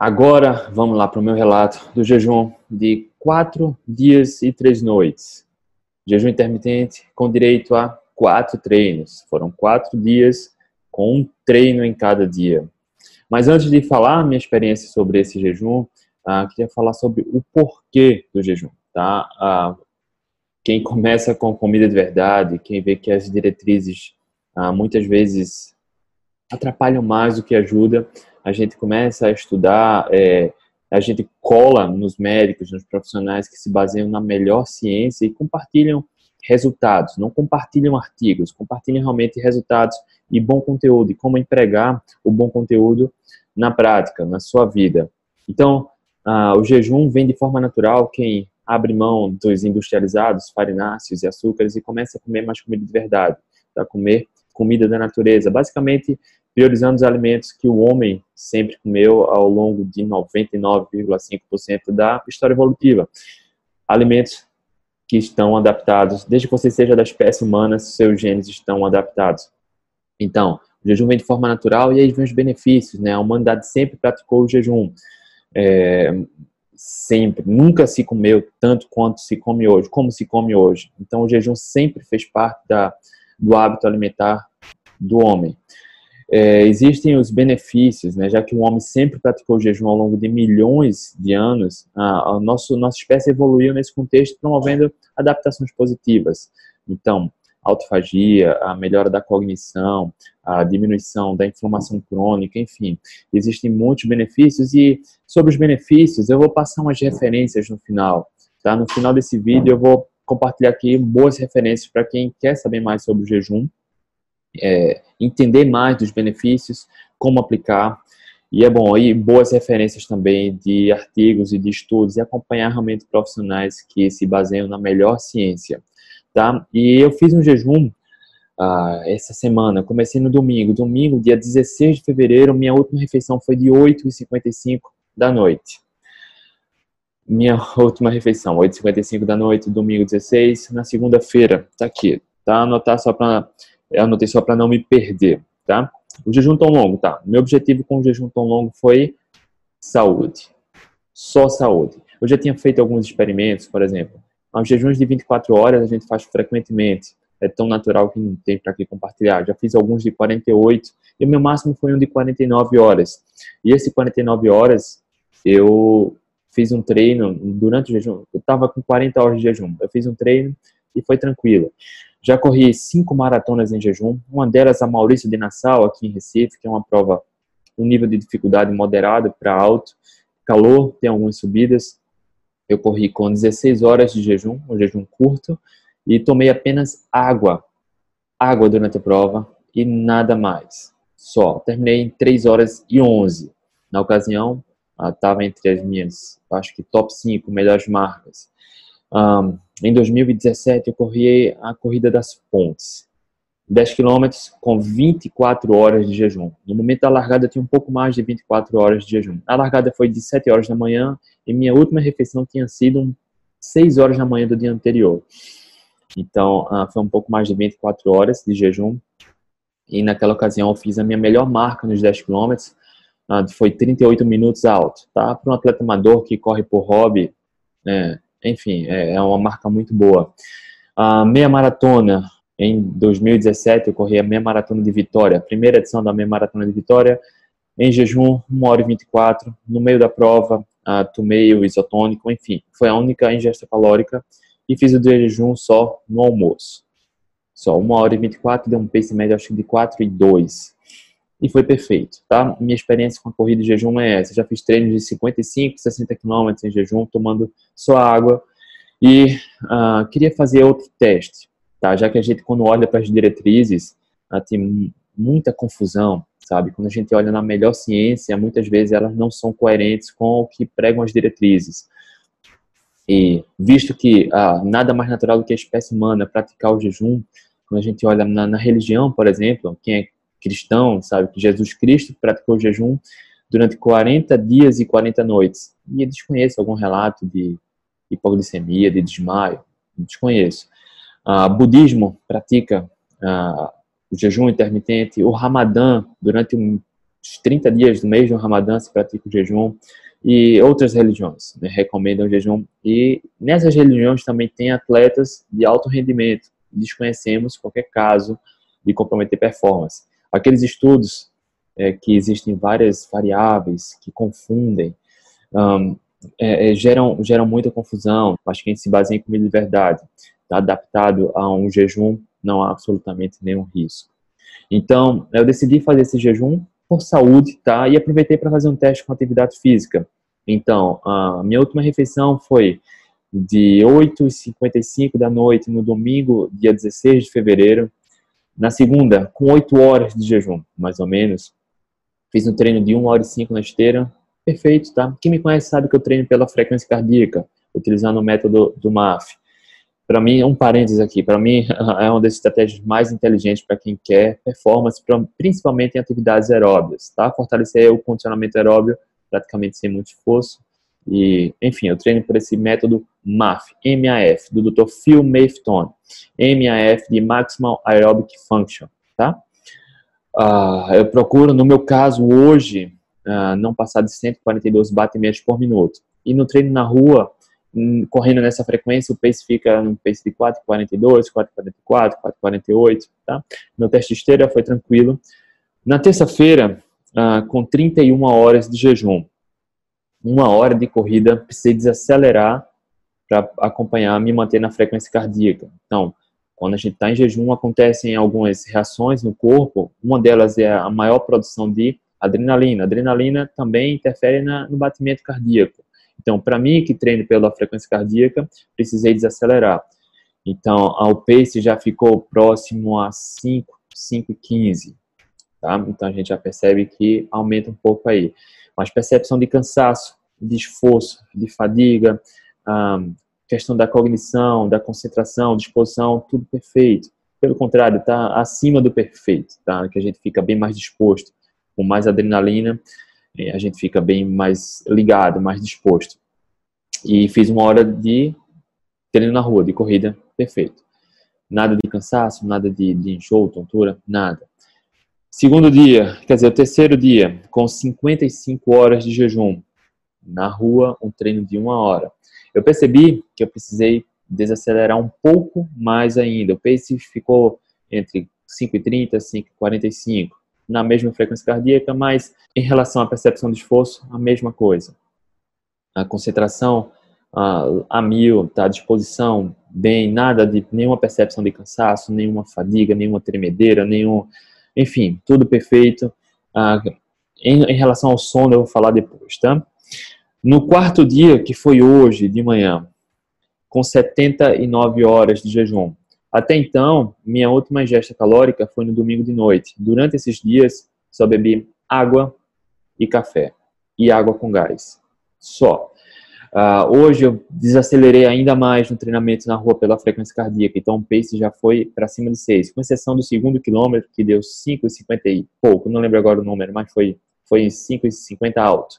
Agora, vamos lá para o meu relato do jejum de quatro dias e três noites. Jejum intermitente com direito a quatro treinos. Foram quatro dias com um treino em cada dia. Mas antes de falar minha experiência sobre esse jejum, uh, queria falar sobre o porquê do jejum. Tá? Uh, quem começa com comida de verdade, quem vê que as diretrizes uh, muitas vezes atrapalham mais do que ajuda, a gente começa a estudar, é, a gente cola nos médicos, nos profissionais que se baseiam na melhor ciência e compartilham resultados, não compartilham artigos, compartilham realmente resultados e bom conteúdo, e como empregar o bom conteúdo na prática, na sua vida. Então, uh, o jejum vem de forma natural, quem abre mão dos industrializados, farináceos e açúcares e começa a comer mais comida de verdade, para comer comida da natureza, basicamente priorizando os alimentos que o homem sempre comeu ao longo de 99,5% da história evolutiva. Alimentos que estão adaptados, desde que você seja da espécie humana, seus genes estão adaptados. Então, o jejum vem de forma natural e aí vem os benefícios, né? A humanidade sempre praticou o jejum. É, sempre, nunca se comeu tanto quanto se come hoje, como se come hoje. Então, o jejum sempre fez parte da, do hábito alimentar do homem. É, existem os benefícios, né? Já que o homem sempre praticou o jejum ao longo de milhões de anos, a, a nosso, nossa espécie evoluiu nesse contexto, promovendo adaptações positivas. Então, autofagia, a melhora da cognição, a diminuição da inflamação crônica, enfim, existem muitos benefícios e sobre os benefícios eu vou passar umas referências no final, tá? No final desse vídeo eu vou compartilhar aqui boas referências para quem quer saber mais sobre o jejum, é, entender mais dos benefícios, como aplicar e é bom aí boas referências também de artigos e de estudos e acompanhar realmente profissionais que se baseiam na melhor ciência tá? E eu fiz um jejum ah, essa semana, comecei no domingo. Domingo, dia 16 de fevereiro, minha última refeição foi de 8h55 da noite. Minha última refeição, 8h55 da noite, domingo 16. Na segunda-feira, tá aqui, tá? Anotar só para eu anotei só para não me perder, tá? O jejum tão longo, tá? Meu objetivo com o jejum tão longo foi saúde. Só saúde. Eu já tinha feito alguns experimentos, por exemplo, os jejuns de 24 horas a gente faz frequentemente. É tão natural que não tem para que compartilhar. Já fiz alguns de 48 e o meu máximo foi um de 49 horas. E esse 49 horas eu fiz um treino durante o jejum. Eu estava com 40 horas de jejum. Eu fiz um treino e foi tranquilo. Já corri cinco maratonas em jejum. Uma delas a Maurício de Nassau, aqui em Recife, que é uma prova um nível de dificuldade moderado para alto. Calor, tem algumas subidas. Eu corri com 16 horas de jejum, um jejum curto, e tomei apenas água, água durante a prova e nada mais. Só. Terminei em 3 horas e 11. Na ocasião, estava entre as minhas, acho que top 5 melhores marcas. Um, em 2017, eu corri a Corrida das Pontes. 10 quilômetros com 24 horas de jejum. No momento da largada, eu tinha um pouco mais de 24 horas de jejum. A largada foi de 7 horas da manhã e minha última refeição tinha sido 6 horas da manhã do dia anterior. Então, uh, foi um pouco mais de 24 horas de jejum. E naquela ocasião, eu fiz a minha melhor marca nos 10 quilômetros. Uh, foi 38 minutos alto. Tá? Para um atleta amador que corre por hobby, é, enfim, é, é, uma marca muito boa. Uh, meia maratona, em 2017, eu corri a meia maratona de Vitória, a primeira edição da meia maratona de Vitória, em jejum, 1 hora e 24. No meio da prova, uh, tomei o isotônico, enfim, foi a única ingesta calórica e fiz o jejum só no almoço. Só 1 hora e 24, deu um pace médio acho de 4 e 2. E foi perfeito, tá? Minha experiência com a corrida de jejum é essa. Já fiz treinos de 55, 60 quilômetros em jejum, tomando só água. E uh, queria fazer outro teste tá? Já que a gente, quando olha para as diretrizes, ah, tem muita confusão, sabe? Quando a gente olha na melhor ciência, muitas vezes elas não são coerentes com o que pregam as diretrizes. E visto que ah, nada mais natural do que a espécie humana praticar o jejum, quando a gente olha na, na religião, por exemplo, quem é cristão sabe que Jesus Cristo praticou jejum durante 40 dias e 40 noites. E eu desconheço algum relato de hipoglicemia, de desmaio, desconheço. Uh, budismo pratica uh, o jejum intermitente, o Ramadã, durante um os 30 dias do mês do Ramadã se pratica o jejum e outras religiões né, recomendam o jejum. E nessas religiões também tem atletas de alto rendimento. Desconhecemos qualquer caso de comprometer performance. Aqueles estudos é, que existem várias variáveis que confundem, um, é, é, geram, geram muita confusão. Acho que a gente se baseia em comida de verdade. Está adaptado a um jejum, não há absolutamente nenhum risco. Então, eu decidi fazer esse jejum por saúde, tá? E aproveitei para fazer um teste com atividade física. Então, a minha última refeição foi de 8h55 da noite no domingo, dia 16 de fevereiro. Na segunda, com 8 horas de jejum, mais ou menos. Fiz um treino de 1 hora e 5 na esteira. Perfeito, tá? Quem me conhece sabe que eu treino pela frequência cardíaca, utilizando o método do MAF. Para mim, um parênteses aqui, para mim é uma das estratégias mais inteligentes para quem quer performance, principalmente em atividades aeróbias, tá? Fortalecer o condicionamento aeróbio praticamente sem muito esforço. E, enfim, eu treino por esse método MAF, MAF, do Dr. Phil Maffetone. MAF de Maximal Aerobic Function, tá? Uh, eu procuro, no meu caso, hoje, uh, não passar de 142 batimentos por minuto. E no treino na rua, correndo nessa frequência, o pace fica no pace de 4,42, 4,44, 4,48, tá? Meu teste esteira foi tranquilo. Na terça-feira, ah, com 31 horas de jejum, uma hora de corrida, precisei desacelerar para acompanhar, me manter na frequência cardíaca. Então, quando a gente está em jejum, acontecem algumas reações no corpo. Uma delas é a maior produção de adrenalina. Adrenalina também interfere na, no batimento cardíaco. Então, para mim, que treino pela frequência cardíaca, precisei desacelerar. Então, o pace já ficou próximo a 5, 5,15. Tá? Então, a gente já percebe que aumenta um pouco aí. Mas percepção de cansaço, de esforço, de fadiga, questão da cognição, da concentração, disposição, tudo perfeito. Pelo contrário, está acima do perfeito, tá? Que a gente fica bem mais disposto, com mais adrenalina a gente fica bem mais ligado, mais disposto. E fiz uma hora de treino na rua, de corrida, perfeito. Nada de cansaço, nada de, de enjoo, tontura, nada. Segundo dia, quer dizer, o terceiro dia, com 55 horas de jejum. Na rua, um treino de uma hora. Eu percebi que eu precisei desacelerar um pouco mais ainda. O pace ficou entre 5,30 e 5,45 na mesma frequência cardíaca, mas em relação à percepção de esforço, a mesma coisa. A concentração a, a mil, tá? à disposição, bem, nada de nenhuma percepção de cansaço, nenhuma fadiga, nenhuma tremedeira, nenhum, enfim, tudo perfeito. Ah, em, em relação ao sono, eu vou falar depois, tá? No quarto dia, que foi hoje de manhã, com 79 horas de jejum, até então, minha última ingesta calórica foi no domingo de noite. Durante esses dias, só bebi água e café. E água com gás. Só. Uh, hoje eu desacelerei ainda mais no treinamento na rua pela frequência cardíaca, então o pace já foi para cima de 6, com exceção do segundo quilômetro, que deu 5,50 e pouco, não lembro agora o número, mas foi, foi 5,50 alto.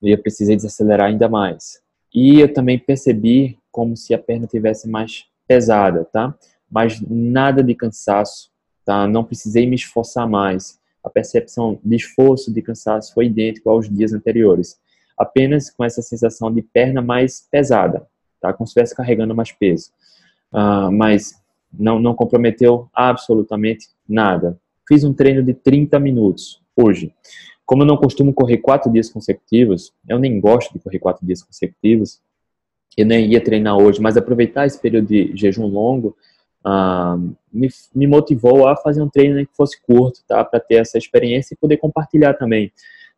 E eu precisei desacelerar ainda mais. E eu também percebi como se a perna tivesse mais pesada, tá? Mas nada de cansaço, tá? Não precisei me esforçar mais. A percepção de esforço, de cansaço foi idêntico aos dias anteriores. Apenas com essa sensação de perna mais pesada, tá? Como se estivesse carregando mais peso. Uh, mas não, não comprometeu absolutamente nada. Fiz um treino de 30 minutos hoje. Como eu não costumo correr quatro dias consecutivos, eu nem gosto de correr quatro dias consecutivos, eu nem ia treinar hoje, mas aproveitar esse período de jejum longo ah, me, me, motivou a fazer um treino que fosse curto, tá? Para ter essa experiência e poder compartilhar também.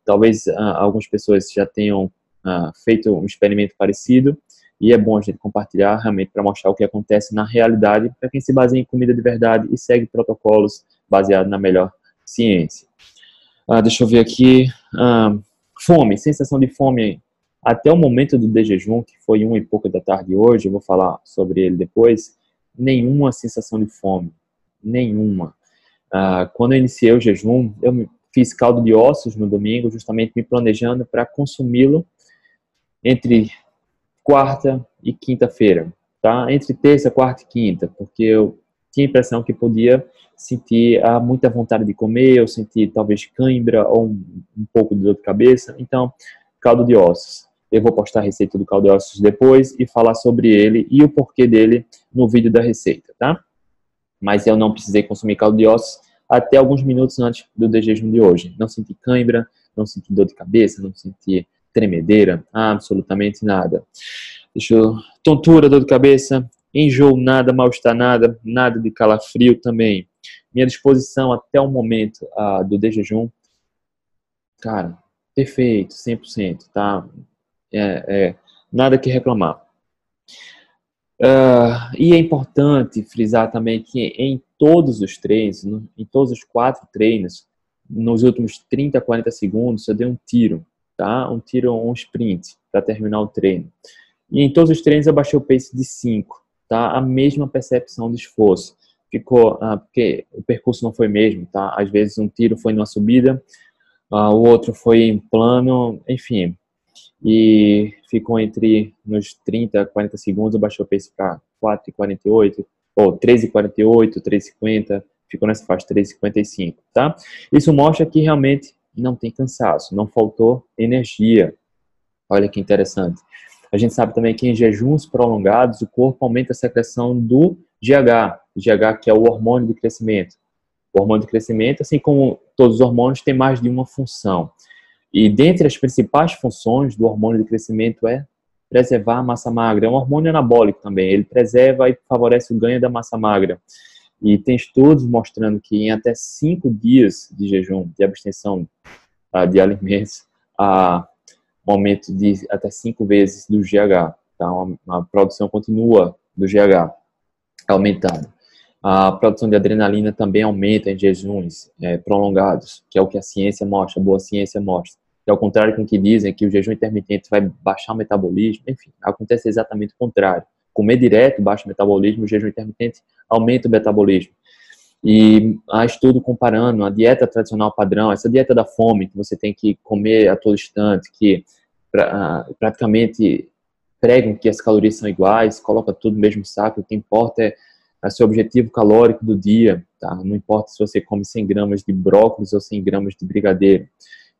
Talvez ah, algumas pessoas já tenham ah, feito um experimento parecido e é bom a gente compartilhar realmente para mostrar o que acontece na realidade para quem se baseia em comida de verdade e segue protocolos baseados na melhor ciência. deixa eu ver aqui. fome, sensação de fome até o momento do de jejum, que foi uma e pouca da tarde hoje, eu vou falar sobre ele depois, nenhuma sensação de fome, nenhuma. Ah, quando eu iniciei o jejum, eu fiz caldo de ossos no domingo, justamente me planejando para consumi-lo entre quarta e quinta-feira, tá? Entre terça, quarta e quinta, porque eu tinha a impressão que podia sentir ah, muita vontade de comer, ou sentir talvez cãibra ou um, um pouco de dor de cabeça. Então, caldo de ossos. Eu vou postar a receita do caldo de ossos depois e falar sobre ele e o porquê dele no vídeo da receita, tá? Mas eu não precisei consumir caldo de ossos até alguns minutos antes do de jejum de hoje. Não senti cãibra, não senti dor de cabeça, não senti tremedeira, absolutamente nada. Deixa eu... Tontura, dor de cabeça, enjoo nada, mal-estar nada, nada de calafrio também. Minha disposição até o momento uh, do de jejum, cara, perfeito, 100%, tá? É, é, nada que reclamar. Uh, e é importante frisar também que em todos os treinos, em todos os quatro treinos, nos últimos 30, 40 segundos, eu dei um tiro, tá? Um tiro, um sprint para terminar o treino. E em todos os treinos eu baixei o pace de 5, tá? A mesma percepção de esforço. Ficou, ah, porque o percurso não foi mesmo, tá? Às vezes um tiro foi numa subida, ah, o outro foi em plano, enfim, e ficou entre nos 30, 40 segundos, baixou o pace para 4,48, ou 3,48, 3,50, ficou nessa faixa 3,55, tá? Isso mostra que realmente não tem cansaço, não faltou energia. Olha que interessante. A gente sabe também que em jejuns prolongados o corpo aumenta a secreção do GH, GH que é o hormônio do crescimento. O hormônio do crescimento, assim como todos os hormônios, tem mais de uma função. E dentre as principais funções do hormônio de crescimento é preservar a massa magra. É um hormônio anabólico também, ele preserva e favorece o ganho da massa magra. E tem estudos mostrando que em até cinco dias de jejum, de abstenção uh, de alimentos, há um aumento de até cinco vezes do GH. Tá? A produção continua do GH aumentando. A produção de adrenalina também aumenta em jejuns é, prolongados, que é o que a ciência mostra, a boa ciência mostra. Que ao contrário com o que dizem, que o jejum intermitente vai baixar o metabolismo, enfim, acontece exatamente o contrário. Comer direto baixa o metabolismo, o jejum intermitente aumenta o metabolismo. E há estudo comparando a dieta tradicional padrão, essa dieta da fome, que você tem que comer a todo instante, que pra, praticamente pregam que as calorias são iguais, coloca tudo no mesmo saco, o que importa é a seu objetivo calórico do dia, tá? Não importa se você come 100 gramas de brócolis ou 100 gramas de brigadeiro.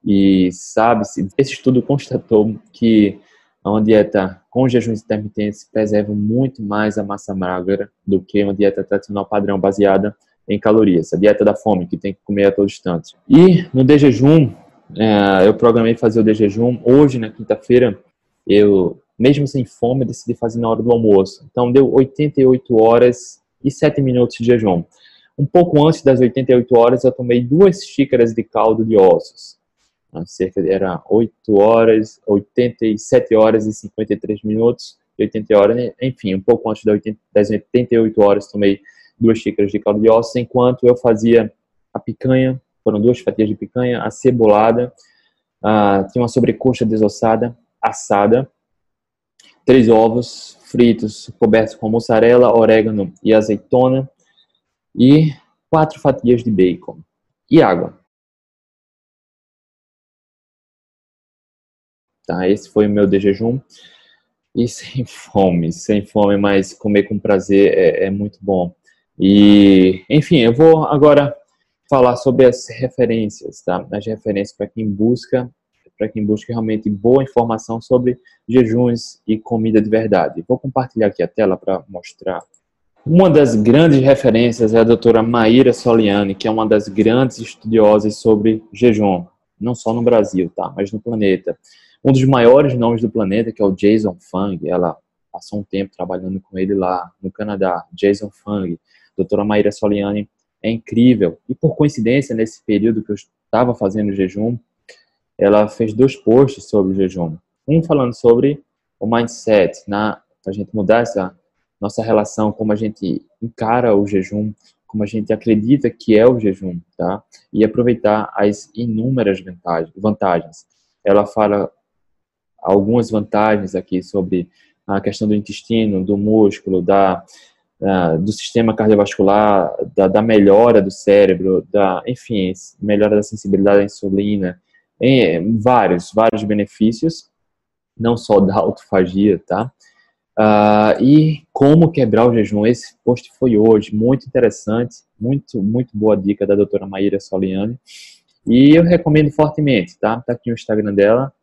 E sabe-se, esse estudo constatou que uma dieta com jejuns intermitentes preserva muito mais a massa magra do que uma dieta tradicional padrão baseada em calorias. A dieta da fome, que tem que comer a todo instante. E no de jejum, é, eu programei fazer o de jejum. Hoje, na quinta-feira, eu, mesmo sem fome, decidi fazer na hora do almoço. Então, deu 88 horas e 7 minutos de jejum. Um pouco antes das 88 horas, eu tomei duas xícaras de caldo de ossos. Cerca de, era 8 horas, 87 horas e 53 minutos, 80 horas, enfim, um pouco antes das 88 horas, tomei duas xícaras de caldo de ossos, enquanto eu fazia a picanha, foram duas fatias de picanha, a cebolada, uh, tinha uma sobrecoxa desossada, assada, três ovos fritos cobertos com mussarela, orégano e azeitona e quatro fatias de bacon e água. Tá, esse foi o meu de jejum e sem fome, sem fome, mas comer com prazer é, é muito bom. E, enfim, eu vou agora falar sobre as referências, tá? As referências para quem busca para quem busca realmente boa informação sobre jejuns e comida de verdade. Vou compartilhar aqui a tela para mostrar. Uma das grandes referências é a doutora Maíra Soliani, que é uma das grandes estudiosas sobre jejum, não só no Brasil, tá, mas no planeta. Um dos maiores nomes do planeta, que é o Jason Fung, ela passou um tempo trabalhando com ele lá no Canadá. Jason Fung, doutora Maíra Soliani, é incrível. E por coincidência, nesse período que eu estava fazendo jejum, ela fez dois posts sobre o jejum. Um falando sobre o mindset, na a gente mudar essa nossa relação, como a gente encara o jejum, como a gente acredita que é o jejum, tá? E aproveitar as inúmeras vantagens. Ela fala algumas vantagens aqui sobre a questão do intestino, do músculo, da do sistema cardiovascular, da, da, melhora do cérebro, da, enfim, melhora da sensibilidade à insulina, em vários, vários benefícios, não só da autofagia, tá? Uh, e como quebrar o jejum. Esse post foi hoje, muito interessante, muito, muito boa dica da doutora Maíra Soliani. E eu recomendo fortemente, tá? Tá aqui o Instagram dela,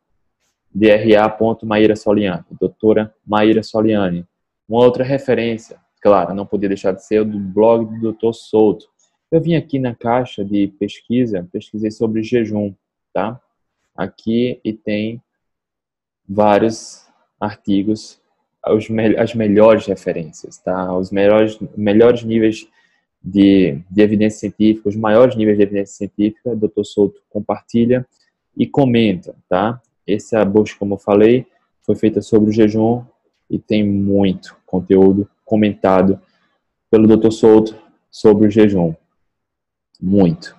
dra.maíra Soliani, doutora Maíra Soliani. Uma outra referência, claro, não podia deixar de ser o do blog do Dr. Souto. Eu vim aqui na caixa de pesquisa, pesquisei sobre jejum, tá? Aqui e tem vários artigos os, as melhores referências, tá? Os melhores, melhores níveis de, de evidência científica, os maiores níveis de evidência científica, o Dr. Souto compartilha e comenta, tá? Essa busca, como eu falei, foi feita sobre o jejum e tem muito conteúdo comentado pelo Dr. Souto sobre o jejum. Muito.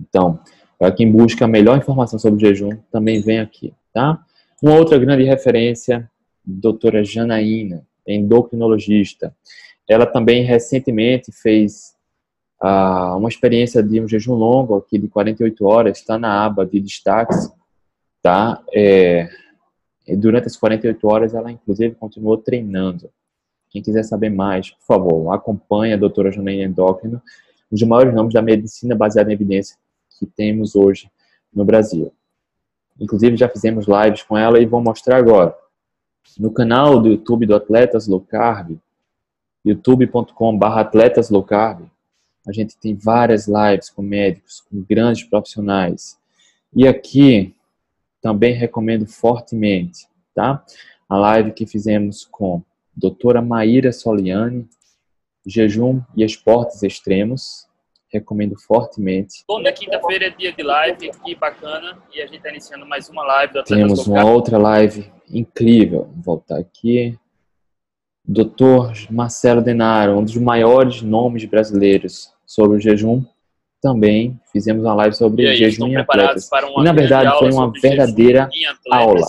Então, para quem busca a melhor informação sobre o jejum, também vem aqui, tá? Uma outra grande referência doutora Janaína, endocrinologista. Ela também recentemente fez ah, uma experiência de um jejum longo, aqui de 48 horas, está na aba de destaques, tá? É, durante as 48 horas, ela inclusive continuou treinando. Quem quiser saber mais, por favor, acompanhe a doutora Janaína Endócrino, um dos maiores nomes da medicina baseada em evidência que temos hoje no Brasil. Inclusive, já fizemos lives com ela e vou mostrar agora. No canal do YouTube do Atletas Low Carb, youtube.com.br Atletas Low Carb, a gente tem várias lives com médicos, com grandes profissionais. E aqui também recomendo fortemente, tá? A live que fizemos com doutora Maíra Soliani, jejum e esportes extremos, recomendo fortemente. Toda quinta-feira é dia de live, que bacana, e a gente está iniciando mais uma live do Temos uma outra live incrível, vou voltar aqui. Doutor Marcelo Denaro, um dos maiores nomes brasileiros sobre o jejum, também fizemos uma live sobre aí, jejum em atletas. e na verdade foi uma verdadeira aula.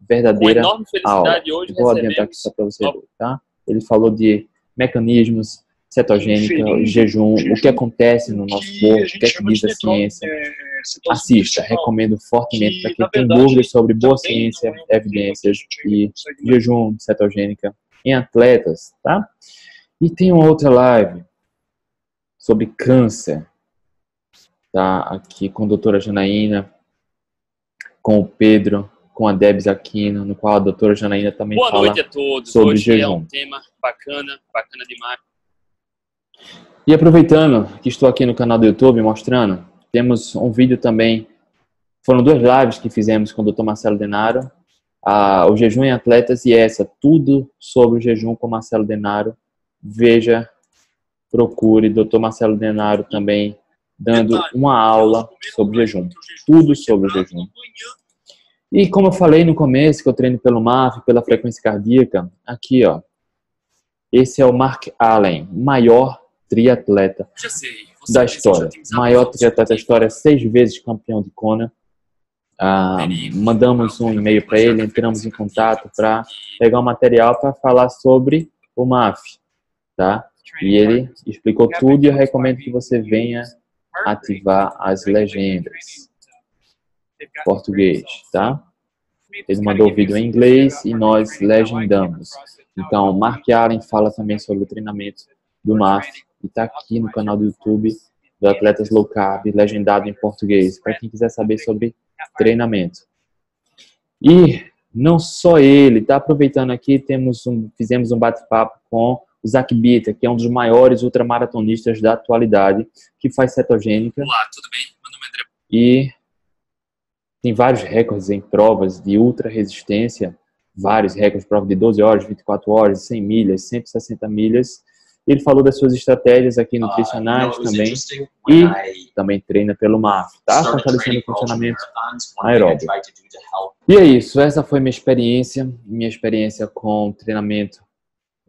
Verdadeira aula. Vou adiantar aqui só para você ver, tá? Ele falou de mecanismos, cetogênica, Infelizmente, jejum, o que acontece no nosso corpo, o que é que diz a ciência. É, Assista, recomendo fortemente para quem tem dúvidas sobre boa ciência, evidências e jejum, cetogênica em atletas, tá? E tem uma outra live sobre câncer, tá? Aqui com a doutora Janaína, com o Pedro, com a Debs Aquino, no qual a doutora Janaína também Boa fala sobre noite a todos. Hoje jejum. é um tema bacana, bacana demais. E aproveitando que estou aqui no canal do YouTube mostrando, temos um vídeo também, foram duas lives que fizemos com o Dr. Marcelo Denaro, a, o jejum em atletas e essa, tudo sobre o jejum com Marcelo Denaro. Veja, procure Dr. Marcelo Denaro também dando uma aula sobre jejum, tudo sobre o jejum. E como eu falei no começo, que eu treino pelo MAF, pela frequência cardíaca, aqui ó, esse é o Mark Allen, maior triatleta da história. Maior triatleta da história, seis vezes campeão de Kona. Ah, mandamos um e-mail para ele, entramos em contato para pegar o um material para falar sobre o MAF, tá? E ele explicou tudo e eu recomendo que você venha ativar as legendas. Português, tá? Ele mandou o vídeo em inglês e nós legendamos. Então, Mark Allen fala também sobre o treinamento do MAF e está aqui no canal do YouTube do Atletas Low Carb, legendado em português, para quem quiser saber sobre treinamento. E não só ele, tá aproveitando aqui, temos um, fizemos um bate-papo com Zach Bitter, que é um dos maiores ultramaratonistas da atualidade, que faz cetogênica. Olá, tudo bem? Meu nome é André. E tem vários recordes em provas de ultra resistência, vários recordes, prova de 12 horas, 24 horas, 100 milhas, 160 milhas, ele falou das suas estratégias aqui nutricionais uh, também e também treina pelo MAF, tá? Fortalecendo o funcionamento aeróbico. E é isso, essa foi minha experiência, minha experiência com treinamento,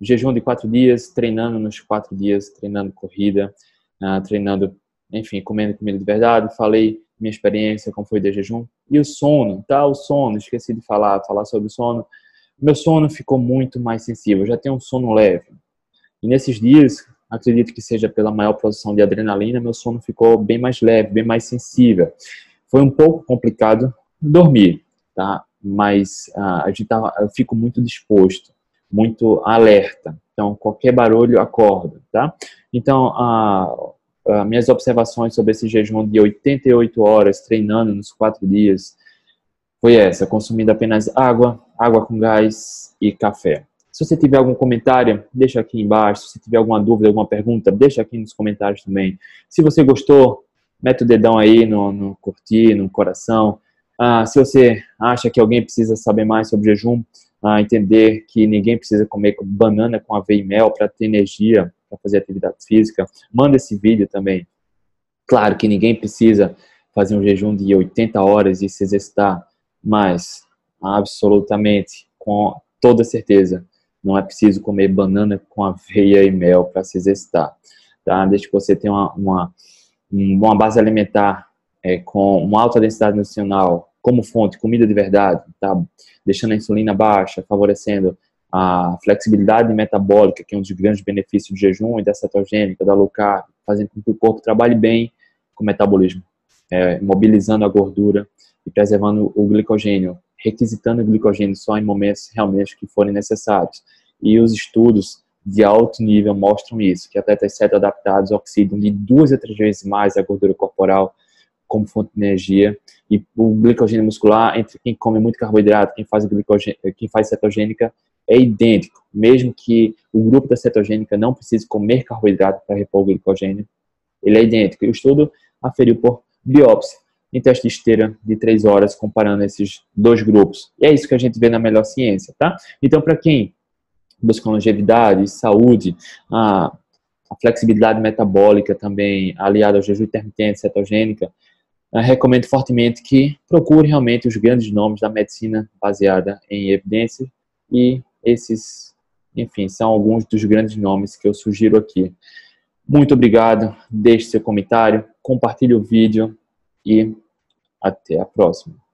jejum de quatro dias, treinando nos quatro dias, treinando corrida, uh, treinando, enfim, comendo comida de verdade. Falei minha experiência, como foi de jejum. E o sono, tá? O sono, esqueci de falar, falar sobre o sono. Meu sono ficou muito mais sensível, já tenho um sono leve e nesses dias, acredito que seja pela maior produção de adrenalina, meu sono ficou bem mais leve, bem mais sensível. Foi um pouco complicado dormir, tá? Mas uh, a gente tava, eu fico muito disposto. Muito alerta. Então, qualquer barulho acorda, tá? Então, a, a minhas observações sobre esse jejum de 88 horas treinando nos quatro dias foi essa, consumindo apenas água, água com gás e café. Se você tiver algum comentário, deixa aqui embaixo. Se tiver alguma dúvida, alguma pergunta, deixa aqui nos comentários também. Se você gostou, mete o dedão aí no, no curtir, no coração. Ah, se você acha que alguém precisa saber mais sobre jejum, ah, entender que ninguém precisa comer banana com aveia e mel para ter energia, para fazer atividade física, manda esse vídeo também. Claro que ninguém precisa fazer um jejum de 80 horas e se exercitar, mas absolutamente, com toda certeza, não é preciso comer banana com aveia e mel para se exercitar. Tá? Desde que você tenha uma, uma, uma base alimentar é, com uma alta densidade nutricional como fonte, comida de verdade, tá? deixando a insulina baixa, favorecendo a flexibilidade metabólica, que é um dos grandes benefícios do jejum e da cetogênica, da low carb, fazendo com que o corpo trabalhe bem com o metabolismo, é, mobilizando a gordura e preservando o glicogênio, requisitando o glicogênio só em momentos realmente que forem necessários. E os estudos de alto nível mostram isso, que atletas ceto adaptados oxidam de duas a três vezes mais a gordura corporal como fonte de energia e o glicogênio muscular entre quem come muito carboidrato, quem faz quem faz cetogênica é idêntico, mesmo que o grupo da cetogênica não precise comer carboidrato para repor o glicogênio, ele é idêntico. E o estudo aferiu por biópsia em teste de esteira de três horas, comparando esses dois grupos. E é isso que a gente vê na melhor ciência, tá? Então, para quem busca longevidade, saúde, a, a, flexibilidade metabólica também, aliada ao jejum intermitente, cetogênica, recomendo fortemente que procure realmente os grandes nomes da medicina baseada em evidência e esses, enfim, são alguns dos grandes nomes que eu sugiro aqui. Muito obrigado, deixe seu comentário, compartilhe o vídeo e até a próxima.